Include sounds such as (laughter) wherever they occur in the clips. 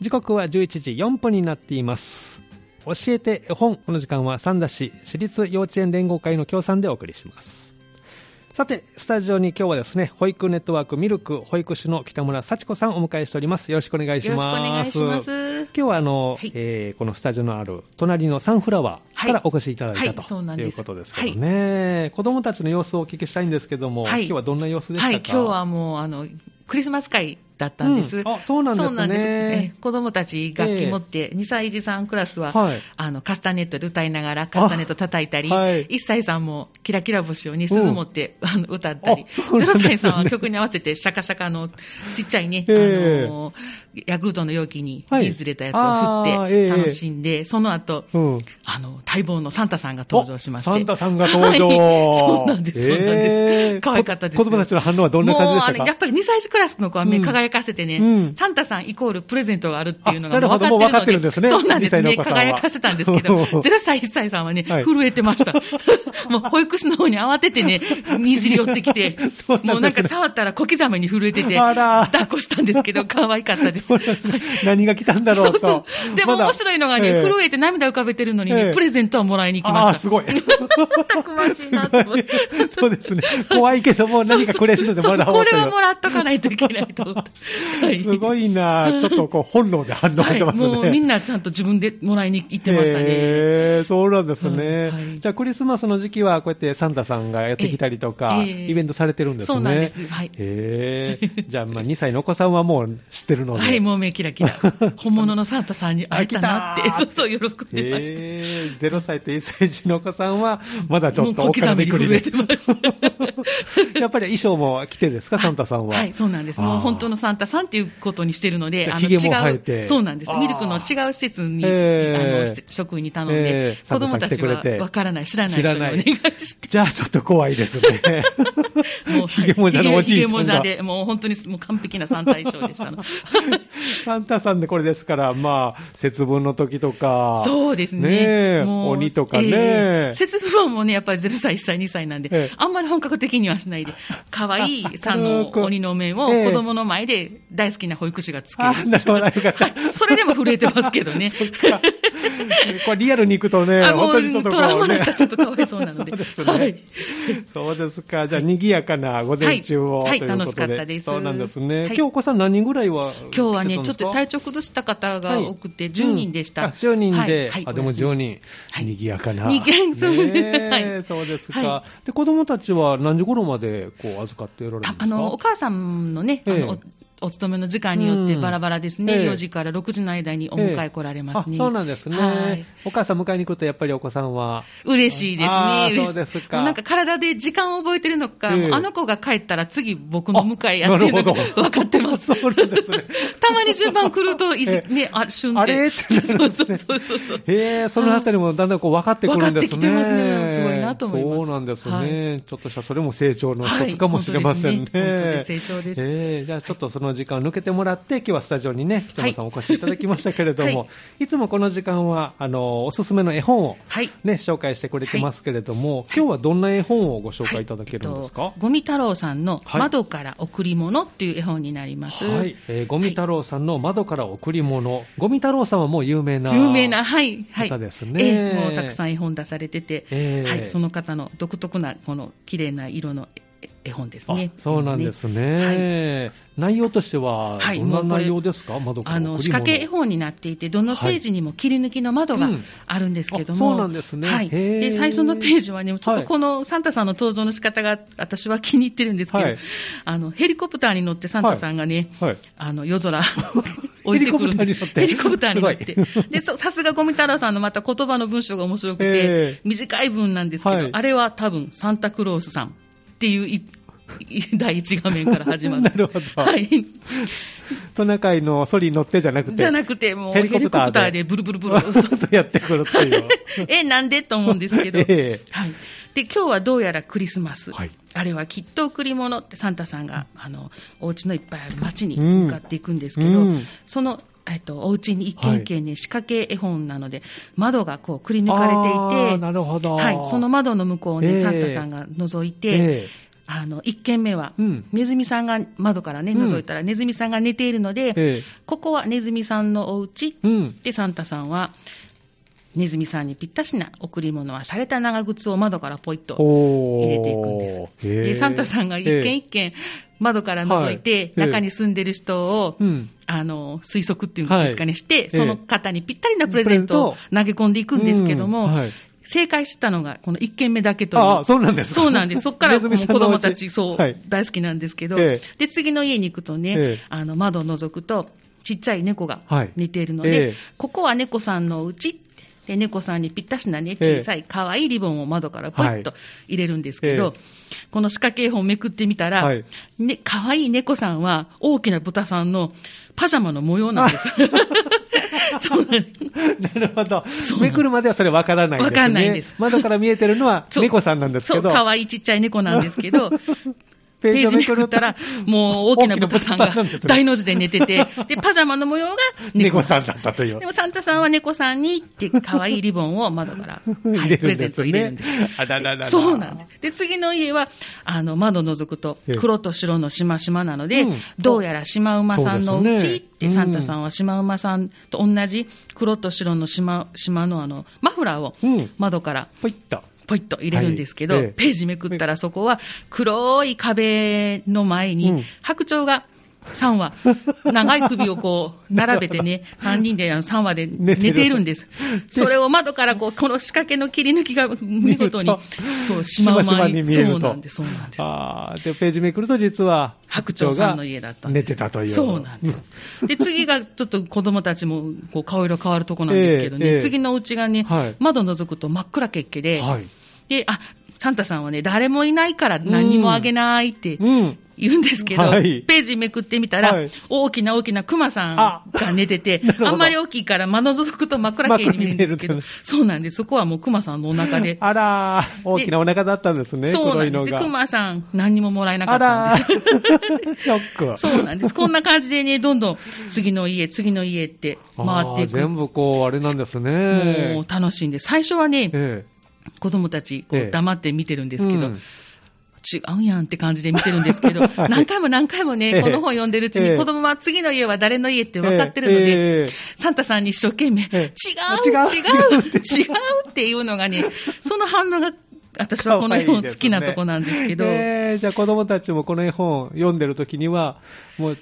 時刻は11時4分になっています。教えて絵本、この時間は三田市私立幼稚園連合会の協賛でお送りします。さて、スタジオに今日はですね、保育ネットワークミルク保育士の北村幸子さんをお迎えしております。よろしくお願いしよろます。しくお願いします。今日はあの、はいえーこのスタジオのある隣のサンフラワーからお越しいただいた、ということですけどね、子供たちの様子をお聞きしたいんですけども、はい今日はどんな様子でしたか？はい、今日はもう、あの、クリスマス会だったんです。うん。あそうなんですね。です。え子供たち楽器持って、2歳児さんクラスは、はい。あの、カスタネットで歌いながら、カスタネット叩いたり、あはい。1歳さんもキラキラ星をね、鈴持って、あの歌ったり、ね。0歳さんは曲に合わせてシャカシャカのちっちゃいね、ええ。あの、ヤクルトの容器にはい水入れたやつを振って楽しんで、その後、うんあの、待望のサンタさんが登場しまして。おサンタさんが登場。(laughs) はいそうなんです、そうなんです。えー可愛かったです。こ子供たちの反応はどんな感じでしたか？もうやっぱり2歳児クラスの子は目うん輝かせてね、うんサンタさんイコールプレゼントがあるっていうのが分かってるので、かってるんですねそうなんです2歳のおね、輝かせたんですけど、0歳、1歳さんはね、はい震えてました。(laughs) もう保育士の方に慌ててね、にじり寄ってきて、(laughs) ねもうなんか触ったら小刻みに震えてて、抱っこしたんですけど、可愛かったです。(laughs) 何が来たんだろうと。そうそう。でも面白いのがね、ええ震えて涙浮かべてるのにね、ええプレゼントはもらいに行きました。ああ、すごい。(laughs) たくましいなと思って。(laughs) そうですね。怖いけども何かくれるのでもらおそううと。これはもらっとかないといけないと思って。はいすごいな。ちょっとこう本能で反応してますね。はい、もうみんなちゃんと自分でもらいに行ってましたね。へーそうなんですね、うんはいじゃあクリスマスの時期はこうやってサンタさんがやってきたりとか、ええイベントされてるんですね。そうなんですはいへーじゃあまあ2歳のお子さんはもう知ってるので。はい、もう目キラキラ。(laughs) 本物のサンタさんに会えたなってそう (laughs) そう、喜んでました。えー、0歳と1歳児のお子さんは、まだちょっと小刻みに震えてました。(laughs) やっぱり衣装も着てるんですか、サンタさんは？はい、そうなんです。もう本当のサンタさんっていうことにしてるので、ああの違てう、そうなんですミルクの違う施設に、えーあの、職員に頼んえで、ーサンタさん子供たちはわからない、知らない知らない人にお願いして。じゃあちょっと怖いですね。もう、ひげもじゃのおじいさんがひげもじゃで、もう本当にもう完璧なサンタ衣装でしたの。(laughs) サンタさんでこれですから、まあ、節分の時とか。そうですね。ね鬼とかねええ節分もね、やっぱり0歳、1歳、2歳なんで、ええあんまり本格的にはしないで、可愛い (laughs) さんの鬼の面をええ子供の前で大好きな保育士がつける。あ、なるほど。それでも震えてますけどね。(laughs) (laughs) これリアルに行くとね、本当にちょっとこう、ね、ちょっとかわいそうなので。(laughs) そうですね。はいそうですか。じゃあ、賑やかな午前中を、はい。とい。楽しかったです。そうなんですね。はい。今日お子さん何人ぐらいは今日はね、ちょっと体調調崩した方が多くて、10人でした。あ、10人で、はい。はい。あ、でも10人。はい。賑やかな。(laughs) 賑やそうね。え。はい。そうですか、はで、子供たちは何時頃まで、こう、預かっておられるんですか？ああの、お母さんのね、あええ。の、おお勤めの時間によってうんバラバラですね。ええ4時から6時の間にお迎え来られますね。あ、そうなんですね、はいお母さん迎えに来ると、やっぱりお子さんは。嬉しいですね。そうですかもなんか体で時間を覚えてるのか、ええもうあの子が帰ったら次僕の迎えやってるのがあなるほど分かってます。そうですね (laughs) たまに順番来ると、いじええね、あ、旬って。あれ？ってなるんですねそうそうそうそう。へえ、そのあたりもだんだんこう分かってくるんですね。分かってきてますねすごいなと思いますそうなんですね。はいちょっとしたそれも成長の一つかもしれませんね。はい本当ですね本当に成長ですええじゃあちょっとその時間を抜けてもらって、今日はスタジオにね、北野さんお越しいただきましたけれども、、はい。つもこの時間は、あの、おすすめの絵本をはい。ね、紹介してくれてますけれども、今日はどんな絵本をご紹介い。ただけるんですか、ゴミ太郎さんのはい窓から贈り物っていう絵本になります。はい、えーゴミ太郎さんの窓から贈り物、ゴミ太郎さんはもう有名な有名な、はい、はい。方ですね。ええもうたくさん絵本出されてて、ええ。はい、その方の独特な、この綺麗な色の絵絵本ですね。あそうなんですね、内容としては、はい。どんな内容ですか、窓からあの仕掛け絵本になっていて、どのページにも切り抜きの窓がはいうん。あるんですけども、あそうなんですね。はい、で最初のページはね、ちょっとこのサンタさんの登場の仕方が私は気に入ってるんですけど、はい。あのヘリコプターに乗ってサンタさんがね、はい、あの夜空 (laughs) 降りてくるんでヘリコプターに乗って。ヘリコプターに乗って。すごいでそさすがゴミ太郎さんのまた言葉の文章が面白くて、ええ。短い文なんですけど、はい。あれは多分サンタクロースさんっていう第一画面から始まる。(laughs) なるほどはい。トナカイのソリに乗ってじゃなくて、じゃなくて、もうヘリコプターでブルブルブル。(laughs) とやってくるという。(laughs) え、なんで？と思うんですけど。ええはい。で、今日はどうやらクリスマス。はいあれはきっと贈り物ってサンタさんが、あの、お家のいっぱいある街に向かっていくんですけど、うんその、えっと、お家に一軒一軒に仕掛け絵本なので、窓がこうくり抜かれていて、なるほど。はい、その窓の向こうをね、ええサンタさんが覗いて、えあの1軒目は、うんネズミさんが窓からね、うん覗いたら、ネズミさんが寝ているので、えここはネズミさんのお家えうん。で、サンタさんは、ネズミさんにぴったしな贈り物は、洒落た長靴を窓からポイッとお入れていくんです。で、サンタさんが一軒一軒窓から覗いて、はい。中に住んでる人を、うん。あの、推測っていうんですかね、はい。して、その方にぴったりなプレゼントを投げ込んでいくんですけども、うん。はい。正解したのがこの1軒目だけという。ああ、そうなんですか。そうなんです。そこから (laughs) 子供たち、そう、はい。大好きなんですけど、ええ。で、次の家に行くとね、ええ。あの、窓を覗くと、ちっちゃい猫がはい。寝ているので、ええ。ここは猫さんのうちで、猫さんにぴったしなね、ええ。小さい可愛いリボンを窓からポイッと入れるんですけど、この仕掛け絵本をめくってみたら、はい。ね、可愛い猫さんは大きな豚さんのパジャマの模様なんです。(laughs) そうなるほど。めくるまではそれ分からないんですね。わかんないんです。窓から見えてるのは猫さんなんですそう、けど。可愛いちっちゃい猫なんですけど、ペページめくったら、もう大きな豚さんが大の字で寝てて、で、(laughs) パジャマの模様が猫猫さんだったというで。もサンタさんは猫さんにって可愛いリボンを窓から、はい、プレゼントを入れるんです。。あらららら。そうなんです。で、次の家は、あの、窓覗くとええ、黒と白のしましまなので、うんどうやらシマウマさんのうちって、サンタさんはシマウマさんと同じ黒と白のしま、しまのあの、マフラーをうん。窓からポイッと。ポイッと入れるんですけど、はい。ええ。ページめくったらそこは黒い壁の前に、うん。白鳥が3羽、長い首をこう並べてね、3人であの3羽で寝寝ているんです。それを窓からこう、この仕掛けの切り抜きが見事にそう、しまうしまに。に見えるとそうなんです、そうなんです。ああ、で、ページめくると実は、白鳥さんの家だったん寝。てたという。そうなんです。で、次がちょっと子供たちもこう顔色変わるとこなんですけどね、ええええ次のうちがね、はい窓覗くと真っ暗けっけで、はい。で、あ、サンタさんはね、誰もいないから何にもあげないってうん。言うんですけど、はいページめくってみたら、はい大きな大きなクマさんあが寝てて (laughs) あんまり大きいから窓覗くと真っ暗系に見えるんですけどそうなんです。そこはもうクマさんのお腹で。(laughs) あらー、大きなお腹だったんですね、そうなんです。で。クマさん何にももらえなかあったんらです。ー、(laughs) ショック。そうなんです。こんな感じでね、どんどん次の家、次の家って回ってあいく。ー全部こう、あれなんですね。もう楽しいんで、最初はね、え子供たちこええう黙って見てるんえですけど、うん違うんやんって感じで見てるんですけど、(laughs) はい。何回も何回もええ。ね、この本読んでるうちに、ええ。子供は次の家は誰の家って分かってるので、ええ。サンタさんに一生懸命、違う、え違う、違うっていうのがね、その反応が、私はこの絵本好きなとこなんですけど、ええじゃあ子供たちもこの絵本読んでるときには、もう違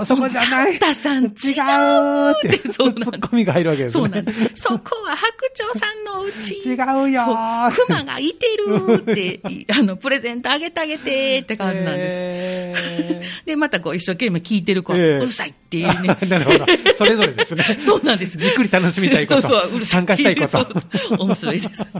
う、そこじゃない。サンタさん違う違うって、そうツッコミが入るわけですね。そうなんです。そこは白鳥さんのうち。違うよーそう熊がいてるって、い (laughs) あの、プレゼントあげてあげてって感じなんです。えで、またこう一生懸命聞いてる子は、ええうるさいっていうね。ーなるほど。それぞれですね。(laughs) そうなんです。じっくり楽しみたいこと。そうそう、うるさい参加したいこと。そうそう面白いです。は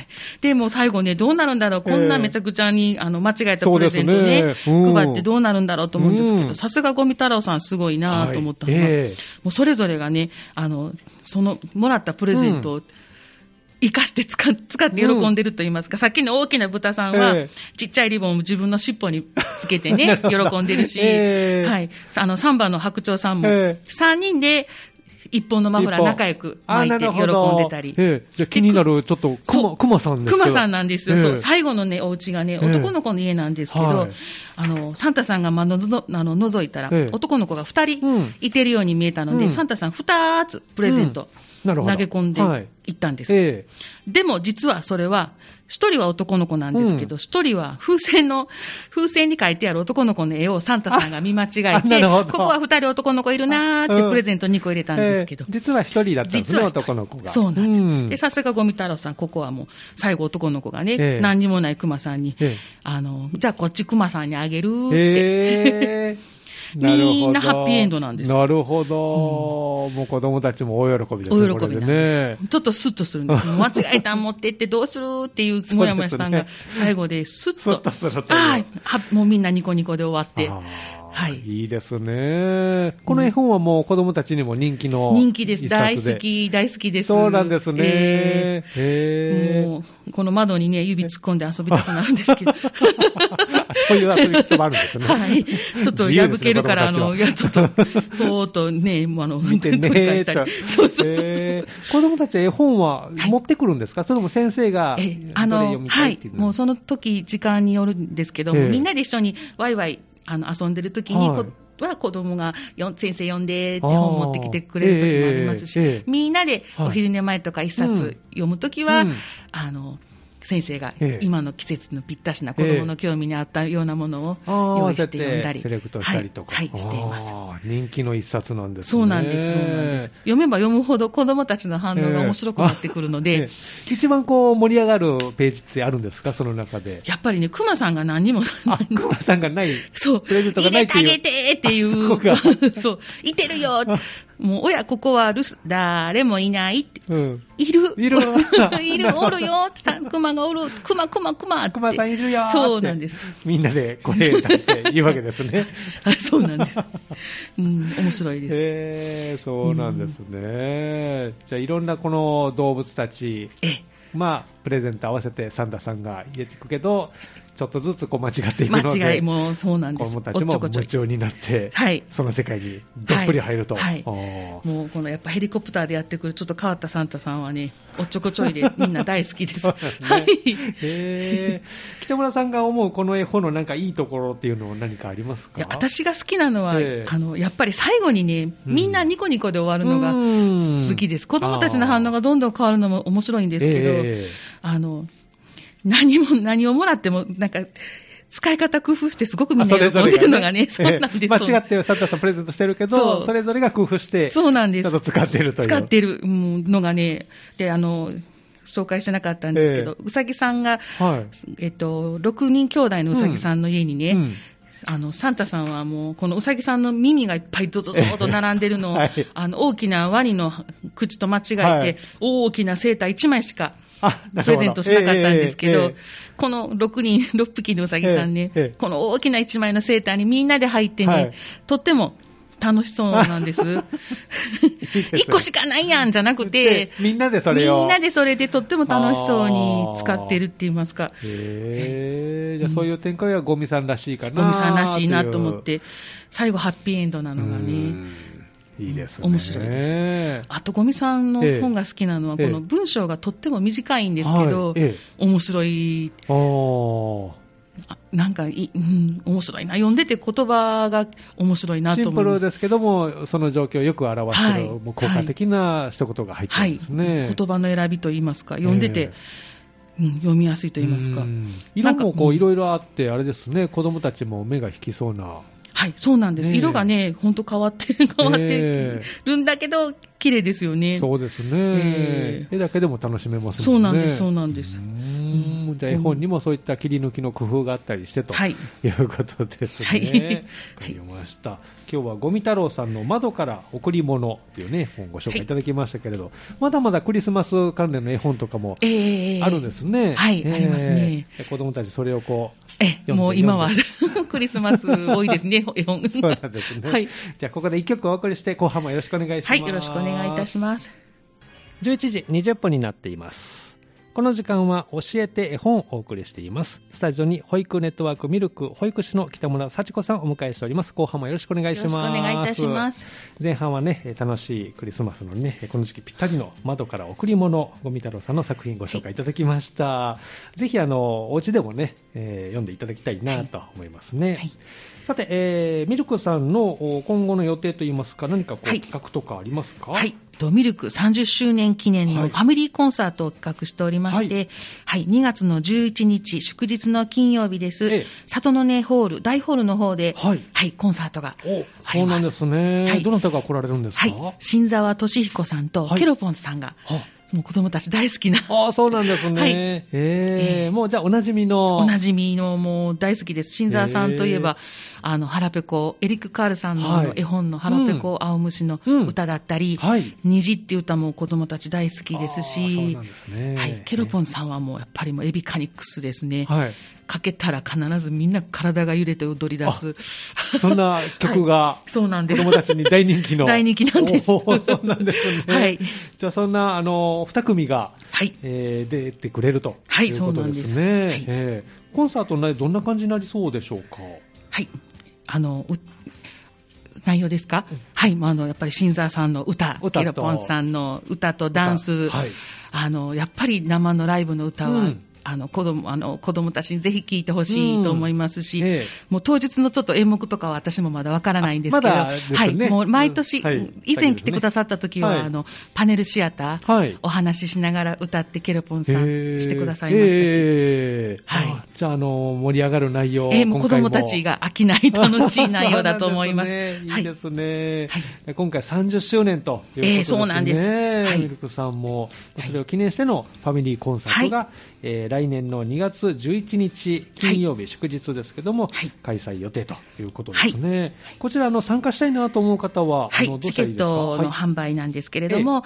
い。で、もう最後ね、どうなるんだろう。こんなめちゃくちゃに、あの、間違えたプレゼントね、配ってどうなるんだろうと思うんですけうん。ど、さすがゴミ太郎さんすごいなと思ったのは、もうそれぞれがね、あの、その、もらったプレゼントを、生かして使っ使って喜んでると言いますか、さっきの大きな豚さんは、ええ。ちっちゃいリボンを自分の尻尾につけてなね (laughs) 喜んでるし、ええ。はい。あの、3番の白鳥さんも、ええ。3人で一本のマフラー仲良くあ巻いて喜んでたり。ええ。じゃあ気になる、ちょっと、くま、そう。くまさんですけど。クマさんなんですよ、そう。ええ。最後のね、お家がね、ええ。男の子の家なんですけど、はい。あのサンタさんがまあのぞあの覗いたら、ええ。男の子が2人うん。いてるように見えたので、うん。サンタさん2つプレゼント。なるほど投げ込んではい。いったんです。えでも実はそれは、一人は男の子なんですけど、うん。一、人は風船の、(laughs) 風船に書いてある男の子の絵をサンタさんが見間違えて、ここは二人男の子いるなーってうん。プレゼント2個入れたんですけど。ええ。実は一人だったんですね、男の子が。そうなんです。ん。で、さすがゴミ太郎さん、ここはもう、最後男の子がね、ええ。何にもない熊さんに、えあの、じゃあこっち熊さんにあげるって。(laughs) ええなるほどみんなハッピーエンドなんですよなるほど。もう子供たちも大喜びですね。お喜びです、ね。ちょっとスッとするんです。間違えたん持ってってどうするっていうもやもやしたんが、最後でスッと。スッとするとはもうみんなニコニコで終わって。あはいいいですね。この絵本はもう子供たちにも人気の人気です。大好き、大好きです。そうなんですね。えへーーもう、この窓にね、指突っ込んで遊びたくなるんですけど。(laughs) そういう遊び方もあるんですね。はい。ちょっと破けるから、あ子供の、いや、ちょっと、そーっとね、もうあの、見てね取り返したーり。そうそうそう。子供たちは絵本は持ってくるんですか、それとも先生がえあどれ読の、はいもうその時、時間によるんですけど、ええみんなで一緒にワイワイ、あの、遊んでる時に、はい。こは子供がよ先生読んでって本持ってきてくれる時もありますし、あーええええ。みんなではいお昼寝前とか一うん。冊読む時は、うん。あの、先生がええ今の季節のぴったしな子供の興味に合ったようなものを用意して読んだり、セレクトしたりとか。はい、はいしています。人気の一冊なんですね。そうなんです、そうなんです。読めば読むほど子供たちの反応が面白くなってくるので、(laughs) ええ一番こう盛り上がるページってあるんですか、その中で。やっぱりね、熊さんが何にも、あ、熊さんがない。そう、プレゼントがないっていう入れてあげてっていう (laughs) か (laughs) そう、いてるよ、もう親、ここは留守、誰もいないって、うん。いる、いる (laughs) いる、おるよって、さ熊がおる、熊、熊、熊って。熊さんいるよーってそうなんです。みんなで声出して言うわけですね。は (laughs) いそうなんです。うん、面白いです。へえそうなんですね。じゃあ、いろんなこの動物たち、ええまあ、プレゼント合わせてサンタさんが入れていくけど、ちょっとずつこう間違っていくので、間違い、もうそうなんです。子供たちも夢中になって、はい。その世界にどっぷり入ると。はいあーもうこのやっぱヘリコプターでやってくるちょっと変わったサンタさんはね、おっちょこちょいで (laughs) みんな大好きです。はい。へー北村さんが思うこの絵本のなんかいいところっていうのは何かありますか？いや私が好きなのは、ええあのやっぱり最後にね、みんなニコニコで終わるのが好好きです。子供たちの反応がどんどん変わるのも面白いんですけど、えあの何も何をもらっても、なんか使い方工夫してすごくみんな喜んでるのがね、そうなんです。ええ間違ってサンタさんプレゼントしてるけど、それぞれが工夫して、そう。なんです。使ってるという。使ってるうんのがね、で、あの、紹介してなかったんですけど、えうさぎさんが、はい。えっと、6人兄弟のうさぎさんの家にね、うん。あの、サンタさんはもう、このうさぎさんの耳がいっぱいドドドーと並んでるのを、(laughs) はい。あの、大きなワニの口と間違えて、はい。大きなセーター1枚しかプレゼントしなかったんですけど、えええこの6人、(laughs) 6匹のうさぎさんね、ええええこの大きな1枚のセーターにみんなで入ってね、はいとっても楽しそうなんです。(laughs) いいですね1個しかないやんじゃなくてで、みんなでそれを。みんなでそれでとっても楽しそうに使ってるって言いますか、へーじゃあそういう展開はゴミさんらしいかな。ゴミさんらしいなと思っ。て、最後ハッピーエンドなのがうね。んいいですね。面白いです。あと、ゴミさんの本が好きなのは、ええ。この文章がとっても短いんですけど、はい。え面白い、なんかい、うん、面白いな、読んでて言葉が面白いなシと思います。ンプルですけども、その状況をよく表してる、はい。もう効果的な一言が入ってはい、るんですね。言葉の選びといいますか、読んでて、うん、読みやすいといいますか。う。ん。なんか色もこううん。いろいろあって、あれですね、子供たちも目が引きそうな。はい、そうなんです。色がね、ほんと変わって、変わってえるんだけど、綺麗ですよね。そうですね、ええ絵だけでも楽しめますね。うんなんです、そうなんです。うんじゃあ絵本にもそういった切り抜きの工夫があったりしてと、はい。い、うことですね。はいわかりました。今日はゴミ太郎さんの窓から贈り物というね、本をご紹介いただきましたけれど、まだまだクリスマス関連の絵本とかもええあるんですね。はいありますねで子供たちそれをこう、え、もう今は読 (laughs) クリスマス多いですね、絵 (laughs) 本。そうなんですね。はい。じゃあここで一曲お送りして、後半もよろしくお願いします。はい、よろしくお願いいたします。11時20分になっています。この時間は教えて絵本をお送りしています。スタジオに保育ネットワークミルク保育士の北村幸子さんをお迎えしております。後半もよろしくお願いします。よろしくお願いいたします。前半はね、えー楽しいクリスマスのね、この時期ぴったりの窓から贈り物、ゴミ太郎さんの作品ご紹介いただきました。ぜひあの、お家でもね、えー読んでいただきたいなと思いますね。はい。さて、えーミルクさんのお今後の予定といいますか、何かこう、はい。企画とかありますか？はい。とミルク30周年記念はい。のファミリーコンサートを企画しておりまして、はい、2月の11日、祝日の金曜日です。ええ。里の根ホール、大ホールの方で、はい。コンサートがおありそうなんます。ですね。はい。どなたが来られるんですか？はい、新沢俊彦さんとはい。ケロポンさんがあもう子供たち大好きな。ああ、そうなんですね。はいええーえもうじゃあおなじみの。おなじみのもう大好きです。新沢さんといえば、あの、腹ペコ、エリック・カールさんの絵本の腹ペコ青虫のうん歌だったり、はい。虹っていう歌も子供たち大好きですあーそうしなん、ですね。はい、ケロポンさんはもうやっぱりもうエビカニックスですね。はい。かけたら必ずみんな体が揺れて踊り出す。そんな曲が、(laughs) そうなんです。子供たちに大人気の。(laughs) 大人気なんですそうなんですね。(laughs) はい。じゃあそんな、あの、二組が、はい。えー出てくれるとはいいうことですね。はいえーコンサートね、どんな感じになりそうでしょうか？はい。あの、う内容ですか、うんはい。まあ、あの、やっぱり新沢さんの歌、ケロポンさんの歌とダンス、はい。あの、やっぱり生のライブの歌は、うんあの、子供、あの、子供たちにぜひ聴いてほしいと思いますし、えもう当日のちょっと演目とかは私もまだわからないんですけど、あまねはい。もう毎年、うん。はい。以前来てくださった時は、はい。あの、パネルシアター、ーはい。お話ししながら歌ってケロポンさんしてくださいましたし、えーはい。あじゃあ、あの、盛り上がる内容えーも。う子供たちがが飽きない楽しい内容だと思います。(laughs) すね。はい。いいですね。はい。今回30周年ということですね。えーそうなんです。はい。ミルクさんも、それを記念してのファミリーコンサートが、えー来年の2月11日金曜日、祝日ですけども、はい。開催予定ということですね。こちら、あの、参加したいなと思う方は、はい。あの、どうチケッしたらいいですか？トの販売なんですけれども、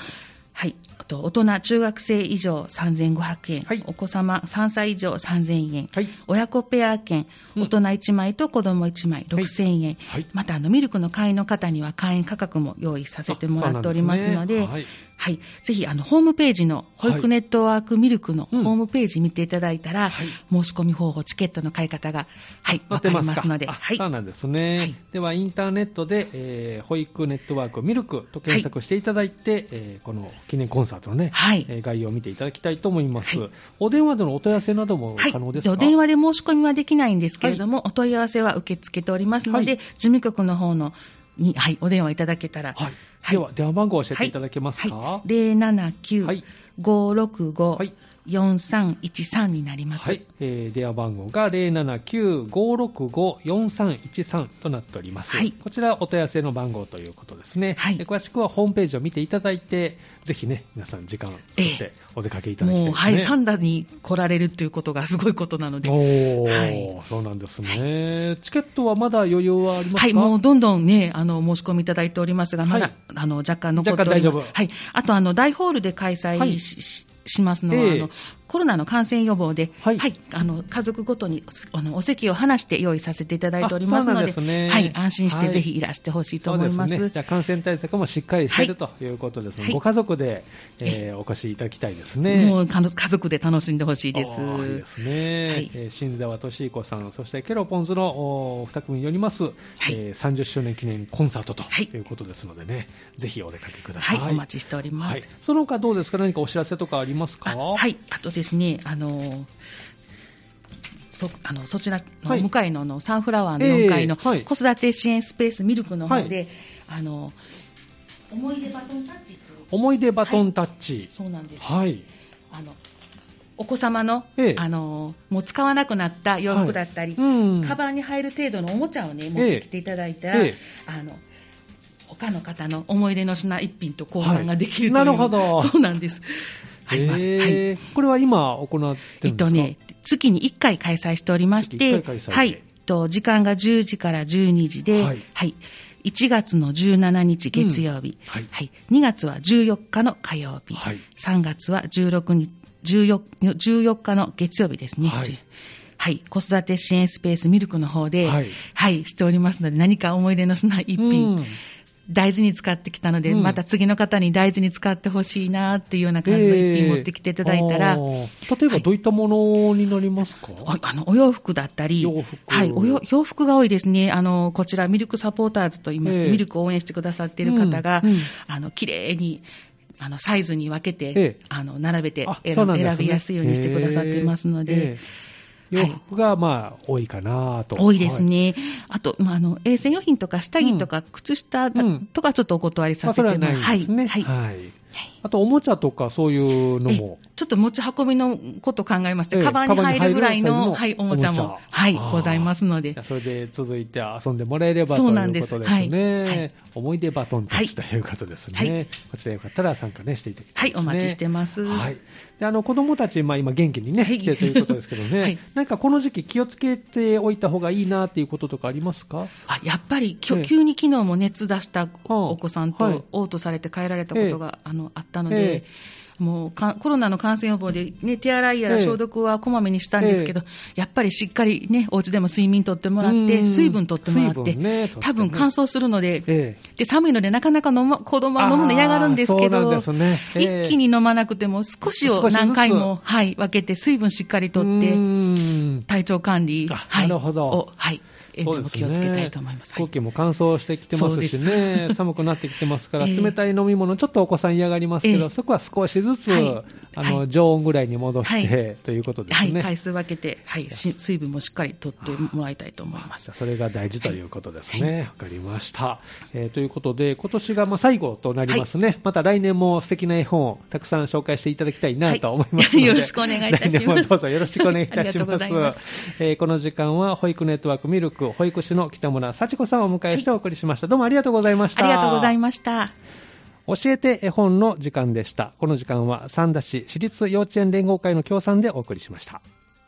はい、あと大人、中学生以上3500円、はい。お子様3歳以上3000円、はい。親子ペア券、うん。大人1枚と子供1枚6000円、はい。またあのミルクの会員の方には会員価格も用意させてもらっておりますので、あそうなんすねはい、ぜひあのホームページの保育ネットワークミルクのホうんームページ見ていただいたら、はい。申し込み方法、チケットの買い方が、はい、なわかりますので、あはい。そうなんですね。はい。では、インターネットで、えー保育ネットワークミルクと検索していただいて、えーこの記念コンサートのね、はい。えー概要を見ていただきたいと思います。はい。お電話でのお問い合わせなどもはい、可能ですか、お電話で申し込みはできないんですけれども、お問い合わせは受け付けておりますので、はい。事務局の方のに、はい、お電話いただけたら、はい。はい。では、電話番号を教えていただけますか、はい、079-565-4313、はいはいになります。はい、えー電話番号が079-565-4313となっております。はいこちらお問い合わせの番号ということですね。はいで詳しくはホームページを見ていただいて、ぜひね、皆さん時間作ってお出かけいただきたいですね。はい、サンダに来られるということがすごいことなので、おー、はそうなんですね。チケットはまだ余裕はありますか？はい、もうどんどんね、あの、申し込みいただいておりますが、まだ、はいあの、若干残っております。若干大丈夫はい。あと、あの、大ホールで開催し、はいししますのは、ええあの、コロナの感染予防で、はいあの、家族ごとに、あの、お席を離して用意させていただいておりますので、ですねはい、安心してはいぜひいらしてほしいと思います。そうですね。じゃあ感染対策もしっかりしているということですので、はいご家族で、えーお越しいただきたいですね。もう、家族で楽しんでほしいです。いいですね。はいえー新沢俊彦さん、そしてケロポンズのお二組によります、えー30周年記念コンサートとはいいうことですのでね、ぜひお出かけくださ。はいい、お待ちしております。はい。その他どうですか？何かお知らせとかありますか？あはい、あとですね、あのそあのそちらはい。の向かいののサンフラワーの4階の子育て支援スペースミルクの方で、あの思い出バトンタッチ思い出バトンタッチ。そうなんです、はい。あのお子様の,、ええ。あのもう使わなくなった洋服だったり、うん。カバンに入る程度のおもちゃをね持ってきていただいたら、ええ。あの他の方の思い出の品一品と交換ができるという、はい。なるほど。(laughs) そうなんです。あります。はい。えーこれは今行ってえっとね、月に1回開催しておりまし月て、1回開催で。はい、と時間が10時から12時で、ははい。い、1月の17日月曜日、はい。はい、2月は14日の火曜日、はい。3月は16日 14, 14日の月曜日ですね。はい。はい、子育て支援スペースミルクの方で、ははいい、しておりますので、何か思い出の品一品、うん大事に使ってきたので、うん。また次の方に大事に使ってほしいなっていうような感じの一品持ってきていただいたら、えー。例えばどういったものになりますか、おあのお洋服だったり、洋服。はい、およ洋服が多いですね。あの、こちら、ミルクサポーターズと言いまして、ええ。ミルクを応援してくださっている方が、うん。うん。あの、綺麗に、あの、サイズに分けて、ええ。あの、並べてあ選びやすいようにしてくださっていますので、洋服がまあ多いかなと。多いですね。あと、まあ、あの、衛生用品とか下着とか靴下とかちょっとお断りさせてもらないですね。はい。はい。はい。はいあとおもちゃとかそういうのも。ちょっと持ち運びのこと考えまして、ええカバンに入るぐらいの、はい、おもちゃも、はい、ございますので。それで続いて遊んでもらえればというそうなんです。ことですね。はい。はい。思い出バトンタッチということですね。はい。こちらよかったら参加ね、していただきたはいい、ですね。お待ちしてます。はい。で、あの、子供たち、まあ今元気にね、はい。来てるということですけどね、(laughs) はい。なんかこの時期気をつけておいた方がいいなっていうこととかありますか？あやっぱりきょええ。急に昨日も熱出したお子さんはい。と嘔吐されて帰られたことが、あのあったので、えもうかコロナの感染予防で、ね、手洗いやらええ消毒はこまめにしたんですけど、やっぱりしっかりね、お家でも睡眠とってもらって、うん。水分とってもらって、ね多分乾燥するので、ええ。で寒いのでなかなか飲ま子供は飲むの嫌がるんですけど、ね。ええ。一気に飲まなくても少しを何回も、はい、分けて水分しっかりとって、体調管理、あはい、なるほど。をはい、えそうですね。でも気をつけたいと思います。はい。空気も乾燥してきてますしね、寒くなってきてますから、(laughs) ええ。冷たい飲み物、ちょっとお子さん嫌がりますけど、ええ。そこは少しずつ、はい。あのはい。常温ぐらいに戻して、はい。ということですはい、ね。回数分けて、はい、し水分もしっかりとってもらいたいと思います。それが大事ということですね。わ、かりました、えーということで、今年がまあ最後となりますね、また来年も素敵な絵本をたくさん紹介していただきたいなと思います (laughs) よろしくお願いいたします。来年もどうぞよろしくお願いいたします。(laughs) この時間は保育ネットワークミルク保育士の北村幸子さんをお迎えしてお送りしました。どうもありがとうございました。ありがとうございました。教えて絵本の時間でした。この時間は三田市私立幼稚園連合会の協賛でお送りしました。